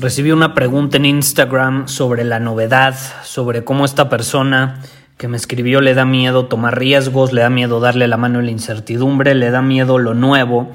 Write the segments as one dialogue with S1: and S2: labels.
S1: Recibí una pregunta en Instagram sobre la novedad, sobre cómo esta persona que me escribió le da miedo tomar riesgos, le da miedo darle la mano en la incertidumbre, le da miedo lo nuevo,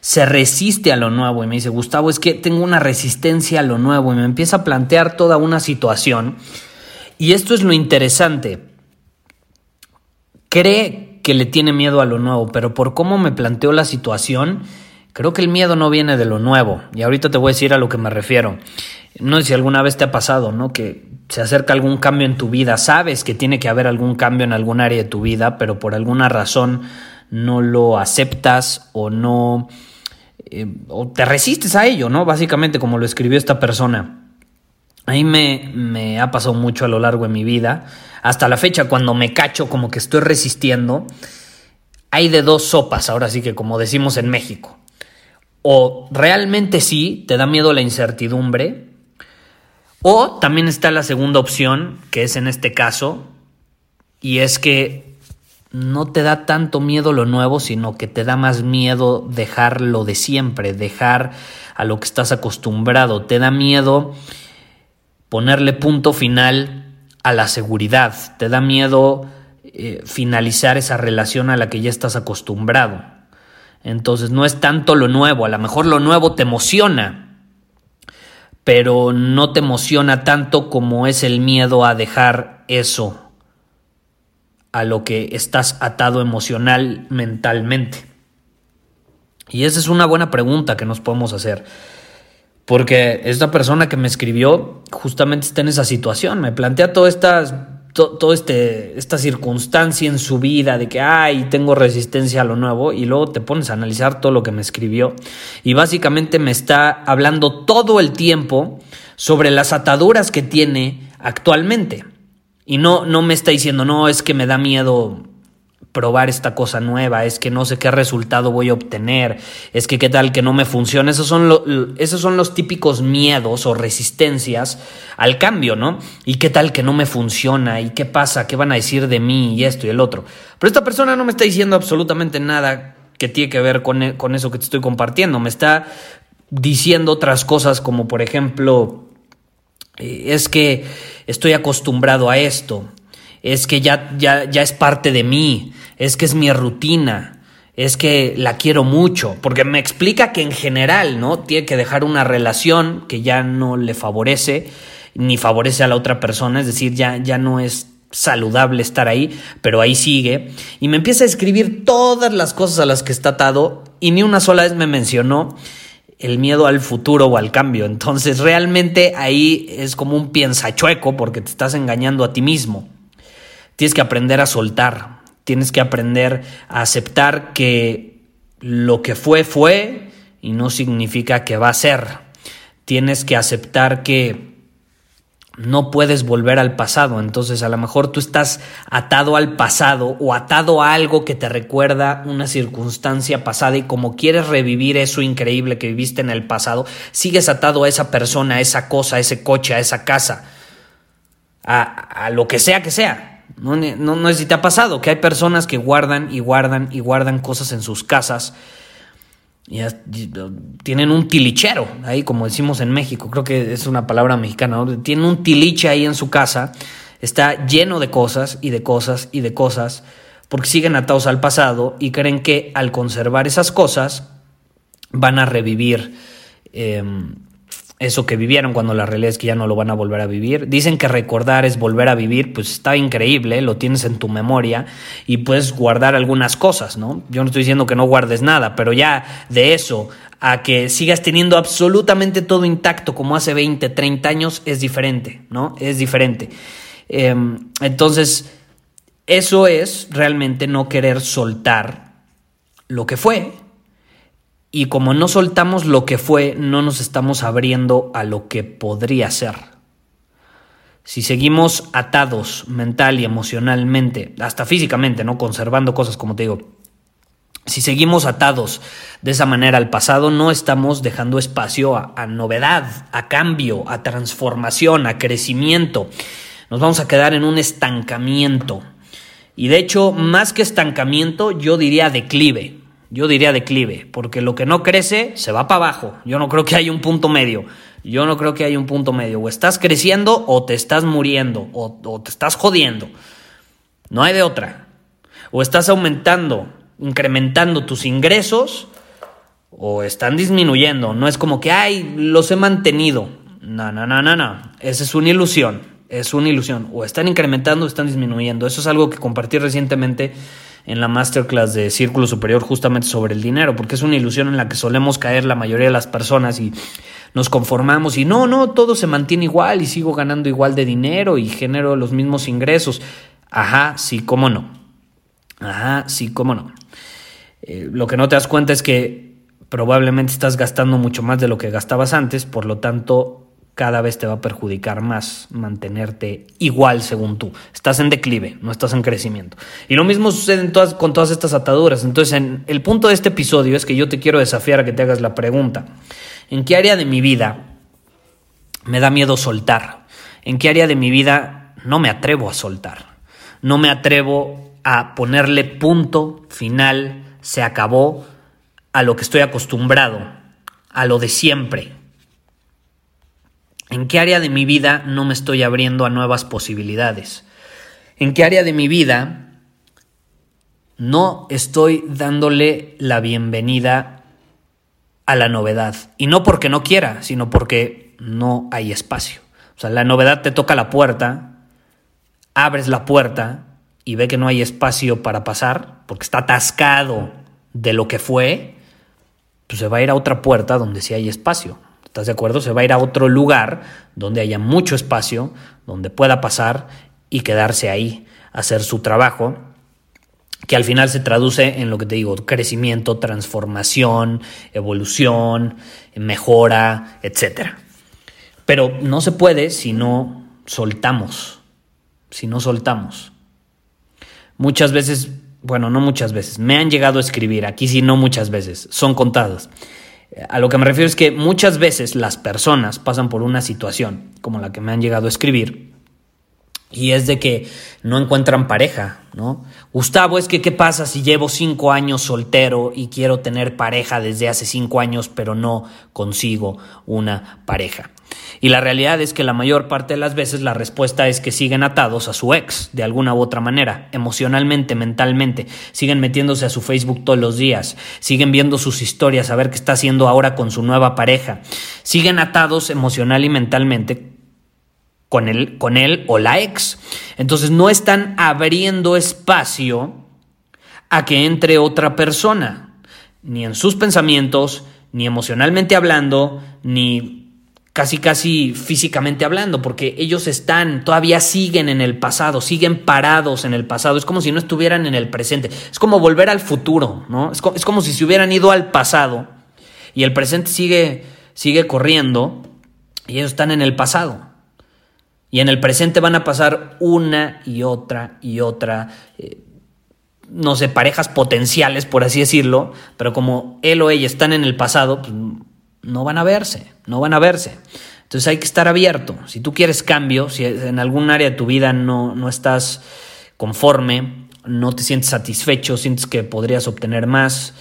S1: se resiste a lo nuevo y me dice, Gustavo, es que tengo una resistencia a lo nuevo y me empieza a plantear toda una situación. Y esto es lo interesante. Cree que le tiene miedo a lo nuevo, pero por cómo me planteó la situación, Creo que el miedo no viene de lo nuevo, y ahorita te voy a decir a lo que me refiero. No sé si alguna vez te ha pasado, ¿no? Que se acerca algún cambio en tu vida, sabes que tiene que haber algún cambio en algún área de tu vida, pero por alguna razón no lo aceptas o no... Eh, o te resistes a ello, ¿no? Básicamente como lo escribió esta persona. A mí me, me ha pasado mucho a lo largo de mi vida. Hasta la fecha, cuando me cacho como que estoy resistiendo, hay de dos sopas, ahora sí que como decimos en México o realmente sí, te da miedo la incertidumbre, o también está la segunda opción, que es en este caso, y es que no te da tanto miedo lo nuevo, sino que te da más miedo dejar lo de siempre, dejar a lo que estás acostumbrado, te da miedo ponerle punto final a la seguridad, te da miedo eh, finalizar esa relación a la que ya estás acostumbrado. Entonces no es tanto lo nuevo, a lo mejor lo nuevo te emociona, pero no te emociona tanto como es el miedo a dejar eso a lo que estás atado emocional, mentalmente. Y esa es una buena pregunta que nos podemos hacer. Porque esta persona que me escribió justamente está en esa situación. Me plantea todas estas toda este, esta circunstancia en su vida de que, ay, tengo resistencia a lo nuevo, y luego te pones a analizar todo lo que me escribió, y básicamente me está hablando todo el tiempo sobre las ataduras que tiene actualmente. Y no, no me está diciendo, no, es que me da miedo probar esta cosa nueva, es que no sé qué resultado voy a obtener, es que qué tal que no me funciona. Esos son, esos son los típicos miedos o resistencias al cambio, ¿no? Y qué tal que no me funciona, y qué pasa, qué van a decir de mí y esto y el otro. Pero esta persona no me está diciendo absolutamente nada que tiene que ver con, con eso que te estoy compartiendo, me está diciendo otras cosas como por ejemplo, eh, es que estoy acostumbrado a esto, es que ya, ya, ya es parte de mí, es que es mi rutina, es que la quiero mucho, porque me explica que en general, ¿no? Tiene que dejar una relación que ya no le favorece, ni favorece a la otra persona, es decir, ya, ya no es saludable estar ahí, pero ahí sigue, y me empieza a escribir todas las cosas a las que está atado, y ni una sola vez me mencionó el miedo al futuro o al cambio. Entonces realmente ahí es como un piensachueco porque te estás engañando a ti mismo. Tienes que aprender a soltar, tienes que aprender a aceptar que lo que fue fue y no significa que va a ser. Tienes que aceptar que no puedes volver al pasado. Entonces a lo mejor tú estás atado al pasado o atado a algo que te recuerda una circunstancia pasada y como quieres revivir eso increíble que viviste en el pasado, sigues atado a esa persona, a esa cosa, a ese coche, a esa casa, a, a lo que sea que sea. No, no, no sé si te ha pasado que hay personas que guardan y guardan y guardan cosas en sus casas. Y tienen un tilichero, ahí como decimos en México, creo que es una palabra mexicana, tienen un tiliche ahí en su casa, está lleno de cosas y de cosas y de cosas, porque siguen atados al pasado y creen que al conservar esas cosas van a revivir em, eso que vivieron cuando la realidad es que ya no lo van a volver a vivir. Dicen que recordar es volver a vivir, pues está increíble, lo tienes en tu memoria y puedes guardar algunas cosas, ¿no? Yo no estoy diciendo que no guardes nada, pero ya de eso a que sigas teniendo absolutamente todo intacto como hace 20, 30 años es diferente, ¿no? Es diferente. Em, entonces, eso es realmente no querer soltar lo que fue, y como no soltamos lo que fue, no nos estamos abriendo a lo que podría ser. Si seguimos atados mental y emocionalmente, hasta físicamente, ¿no? Conservando cosas, como te digo. Si seguimos atados de esa manera al pasado, no estamos dejando espacio a, a novedad, a cambio, a transformación, a crecimiento. Nos vamos a quedar en un estancamiento. Y de hecho, más que estancamiento, yo diría declive. Yo diría declive, porque lo que no crece se va para abajo. Yo no creo que haya un punto medio. Yo no creo que haya un punto medio. O estás creciendo o te estás muriendo o, te estás jodiendo. No hay de otra. O estás aumentando, incrementando tus ingresos o están disminuyendo. No es como que, ay, los he mantenido. No, no, no, no, no. Esa es una ilusión. Es una ilusión. O están incrementando o están disminuyendo. Eso es algo que compartí recientemente en la masterclass de Círculo Superior justamente sobre el dinero, porque es una ilusión en la que solemos caer la mayoría de las personas y nos conformamos y no, no, todo se mantiene igual y sigo ganando igual de dinero y genero los mismos ingresos. Ajá, sí, cómo no. Ajá, sí, cómo no. Eh, lo que no te das cuenta es que probablemente estás gastando mucho más de lo que gastabas antes, por lo tanto cada vez te va a perjudicar más mantenerte igual según tú. Estás en declive, no estás en crecimiento. Y lo mismo sucede con todas estas ataduras. Entonces, en, el punto de este episodio es que yo te quiero desafiar a que te hagas la pregunta. ¿En qué área de mi vida me da miedo soltar? ¿En qué área de mi vida no me atrevo a soltar? No me atrevo a ponerle punto final, se acabó a lo que estoy acostumbrado, a lo de siempre ¿En qué área de mi vida no me estoy abriendo a nuevas posibilidades? ¿En qué área de mi vida no estoy dándole la bienvenida a la novedad? Y no porque no quiera, sino porque no hay espacio. O sea, la novedad te toca la puerta, abres la puerta y ve que no hay espacio para pasar, porque está atascado de lo que fue, pues se va a ir a otra puerta donde sí hay espacio. ¿Estás de acuerdo? Se va a ir a otro lugar donde haya mucho espacio, donde pueda pasar y quedarse ahí, hacer su trabajo, que al final se traduce en lo que te digo, crecimiento, transformación, evolución, mejora, etc. Pero no se puede si no soltamos, si no soltamos. Muchas veces, bueno, no muchas veces, me han llegado a escribir, aquí sí no muchas veces, son contadas a lo que me refiero es que muchas veces las personas pasan por una situación como la que me han llegado a escribir y es de que no encuentran pareja, ¿no? Gustavo, es que ¿qué pasa si llevo cinco años soltero y quiero tener pareja desde hace cinco años pero no consigo una pareja? Y la realidad es que la mayor parte de las veces la respuesta es que siguen atados a su ex, de alguna u otra manera, emocionalmente, mentalmente, siguen metiéndose a su Facebook todos los días, siguen viendo sus historias, a ver qué está haciendo ahora con su nueva pareja, siguen atados emocional y mentalmente con él, con él o la ex. Entonces no están abriendo espacio a que entre otra persona, ni en sus pensamientos, ni emocionalmente hablando, ni casi casi físicamente hablando, porque ellos están, todavía siguen en el pasado, siguen parados en el pasado, es como si no estuvieran en el presente, es como volver al futuro, ¿no? Es, es como si se hubieran ido al pasado y el presente sigue, sigue corriendo y ellos están en el pasado. Y en el presente van a pasar una y otra y otra, eh, no sé, parejas potenciales, por así decirlo, pero como él o ella están en el pasado, pues, no van a verse, no van a verse. Entonces hay que estar abierto. Si tú quieres cambio, si en algún área de tu vida no, no estás conforme, no te sientes satisfecho, sientes que podrías obtener más,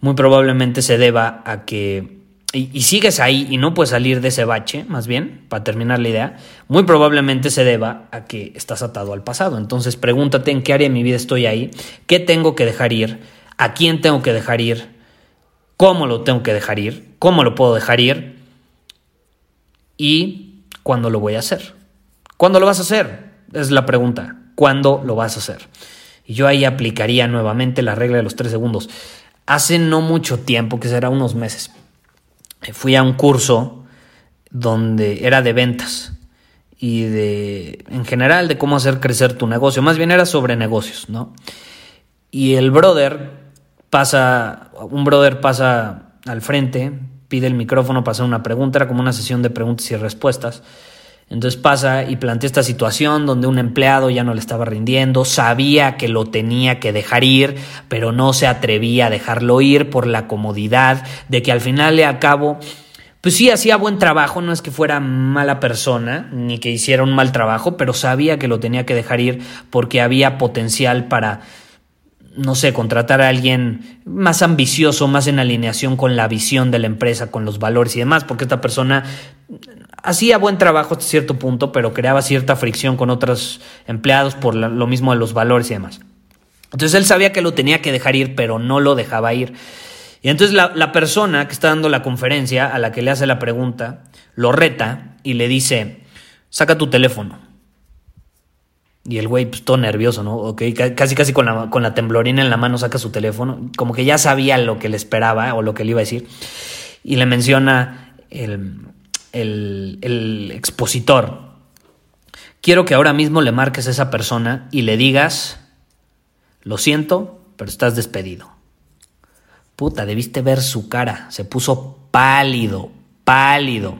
S1: muy probablemente se deba a que, y, sigues ahí y no puedes salir de ese bache, más bien, para terminar la idea, muy probablemente se deba a que estás atado al pasado. Entonces pregúntate en qué área de mi vida estoy ahí, qué tengo que dejar ir, a quién tengo que dejar ir, cómo lo tengo que dejar ir, cómo lo puedo dejar ir y cuándo lo voy a hacer. ¿Cuándo lo vas a hacer? Es la pregunta. ¿Cuándo lo vas a hacer? Y yo ahí aplicaría nuevamente la regla de los tres segundos. Hace no mucho tiempo, que será unos meses, fui a un curso donde era de ventas y de, en general, de cómo hacer crecer tu negocio. Más bien era sobre negocios, ¿no? Y el brother pasa, un brother pasa al frente, pide el micrófono para hacer una pregunta, era como una sesión de preguntas y respuestas. Entonces pasa y plantea esta situación donde un empleado ya no le estaba rindiendo, sabía que lo tenía que dejar ir, pero no se atrevía a dejarlo ir por la comodidad de que al final y al cabo, pues sí hacía buen trabajo, no es que fuera mala persona, ni que hiciera un mal trabajo, pero sabía que lo tenía que dejar ir porque había potencial para no sé, contratar a alguien más ambicioso, más en alineación con la visión de la empresa, con los valores y demás, porque esta persona hacía buen trabajo hasta cierto punto, pero creaba cierta fricción con otros empleados por lo mismo de los valores y demás. Entonces él sabía que lo tenía que dejar ir, pero no lo dejaba ir. Y entonces la, persona que está dando la conferencia, a la que le hace la pregunta, lo reta y le dice, saca tu teléfono. Y el güey, pues todo nervioso, ¿no? Ok, casi casi con la, con la temblorina en la mano saca su teléfono, como que ya sabía lo que le esperaba o lo que le iba a decir. Y le menciona el, el, expositor. Quiero que ahora mismo le marques a esa persona y le digas, lo siento, pero estás despedido. Puta, debiste ver su cara, se puso pálido, pálido.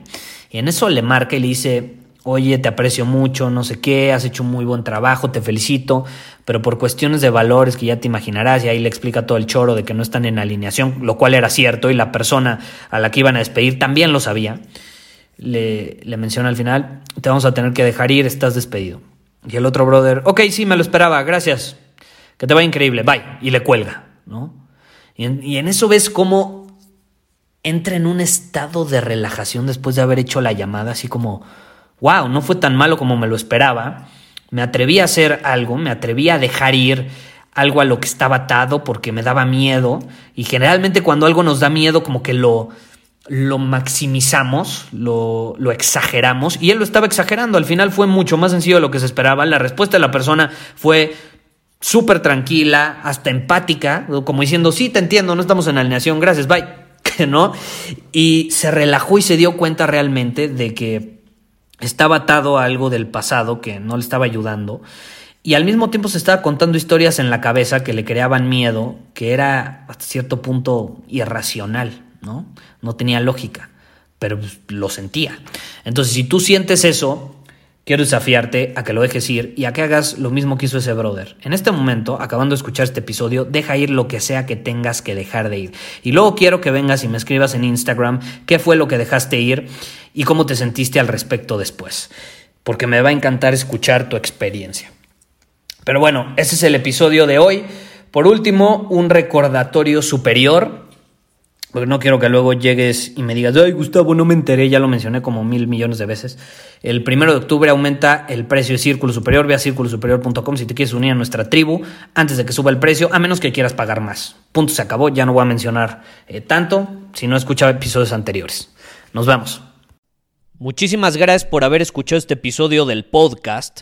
S1: Y en eso le marca y le dice, oye, te aprecio mucho, no sé qué, has hecho un muy buen trabajo, te felicito, pero por cuestiones de valores que ya te imaginarás, y ahí le explica todo el choro de que no están en alineación, lo cual era cierto, y la persona a la que iban a despedir también lo sabía, le, menciona al final, te vamos a tener que dejar ir, estás despedido. Y el otro brother, ok, sí, me lo esperaba, gracias, que te va increíble, bye, y le cuelga, ¿no? Y en, y en eso ves cómo entra en un estado de relajación después de haber hecho la llamada, así como wow, no fue tan malo como me lo esperaba, me atreví a hacer algo, me atreví a dejar ir algo a lo que estaba atado porque me daba miedo y generalmente cuando algo nos da miedo como que lo, lo maximizamos, lo, exageramos y él lo estaba exagerando, al final fue mucho más sencillo de lo que se esperaba, la respuesta de la persona fue súper tranquila, hasta empática, como diciendo, sí, te entiendo, no estamos en alineación, gracias, bye, ¿no? Y se relajó y se dio cuenta realmente de que estaba atado a algo del pasado que no le estaba ayudando. Y al mismo tiempo se estaba contando historias en la cabeza que le creaban miedo, que era hasta cierto punto irracional, ¿no? No tenía lógica, pero pues, lo sentía. Entonces, si tú sientes eso, quiero desafiarte a que lo dejes ir y a que hagas lo mismo que hizo ese brother. En este momento, acabando de escuchar este episodio, deja ir lo que sea que tengas que dejar de ir. Y luego quiero que vengas y me escribas en Instagram qué fue lo que dejaste ir y cómo te sentiste al respecto después. Porque me va a encantar escuchar tu experiencia. Pero bueno, ese es el episodio de hoy. Por último, un recordatorio superior porque no quiero que luego llegues y me digas, ay Gustavo, no me enteré, ya lo mencioné como mil millones de veces. El primero de octubre aumenta el precio de Círculo Superior, ve a círculosuperior.com si te quieres unir a nuestra tribu antes de que suba el precio, a menos que quieras pagar más. Punto, se acabó, ya no voy a mencionar eh, tanto si no he episodios anteriores. Nos vemos. Muchísimas gracias por haber escuchado este episodio del podcast.